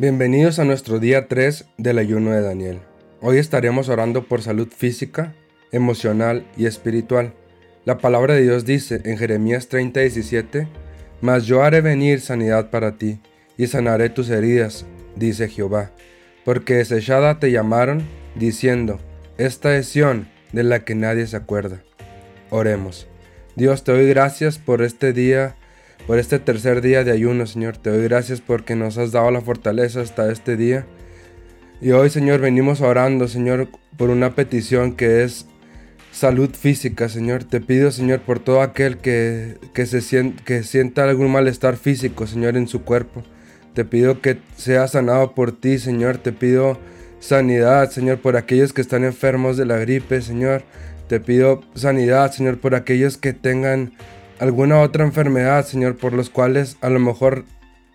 Bienvenidos a nuestro día 3 del ayuno de Daniel. Hoy estaremos orando por salud física, emocional y espiritual. La palabra de Dios dice en Jeremías 30:17, Mas yo haré venir sanidad para ti, y sanaré tus heridas, dice Jehová, porque desechada te llamaron, diciendo, Esta es Sión, de la que nadie se acuerda. Oremos. Dios, te doy gracias por este día por este tercer día de ayuno, Señor. Te doy gracias porque nos has dado la fortaleza hasta este día. Y hoy, Señor, venimos orando, Señor, por una petición que es salud física, Señor. Te pido, Señor, por todo aquel que, que, se que sienta algún malestar físico, Señor, en su cuerpo. Te pido que sea sanado por ti, Señor. Te pido sanidad, Señor, por aquellos que están enfermos de la gripe, Señor. Te pido sanidad, Señor, por aquellos que tengan alguna otra enfermedad, Señor, por los cuales a lo mejor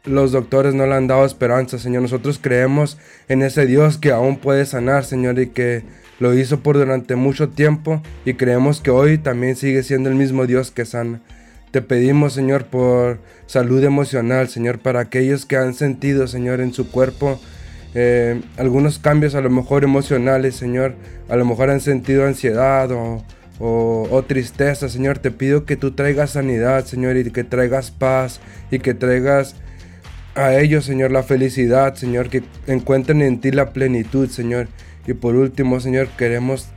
los doctores no le han dado esperanza, Señor. Nosotros creemos en ese Dios que aún puede sanar, Señor, y que lo hizo por durante mucho tiempo y creemos que hoy también sigue siendo el mismo Dios que sana. Te pedimos, Señor, por salud emocional, Señor, para aquellos que han sentido, Señor, en su cuerpo eh, algunos cambios a lo mejor emocionales, Señor. A lo mejor han sentido ansiedad o o, tristeza, Señor. Te pido que tú traigas sanidad, Señor, y que traigas paz y que traigas a ellos, Señor, la felicidad, Señor, que encuentren en ti la plenitud, Señor. Y por último, Señor, queremos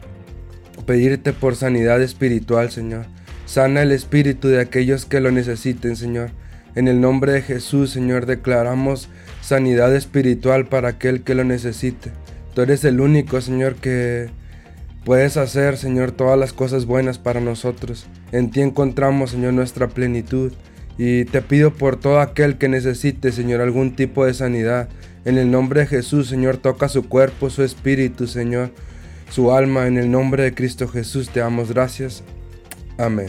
pedirte por sanidad espiritual, Señor. Sana el espíritu de aquellos que lo necesiten, Señor. En el nombre de Jesús, Señor, declaramos sanidad espiritual para aquel que lo necesite. Tú eres el único, Señor, que Puedes hacer, Señor, todas las cosas buenas para nosotros. En ti encontramos, Señor, nuestra plenitud. Y te pido por todo aquel que necesite, Señor, algún tipo de sanidad. En el nombre de Jesús, Señor, toca su cuerpo, su espíritu, Señor, su alma. En el nombre de Cristo Jesús te damos gracias. Amén.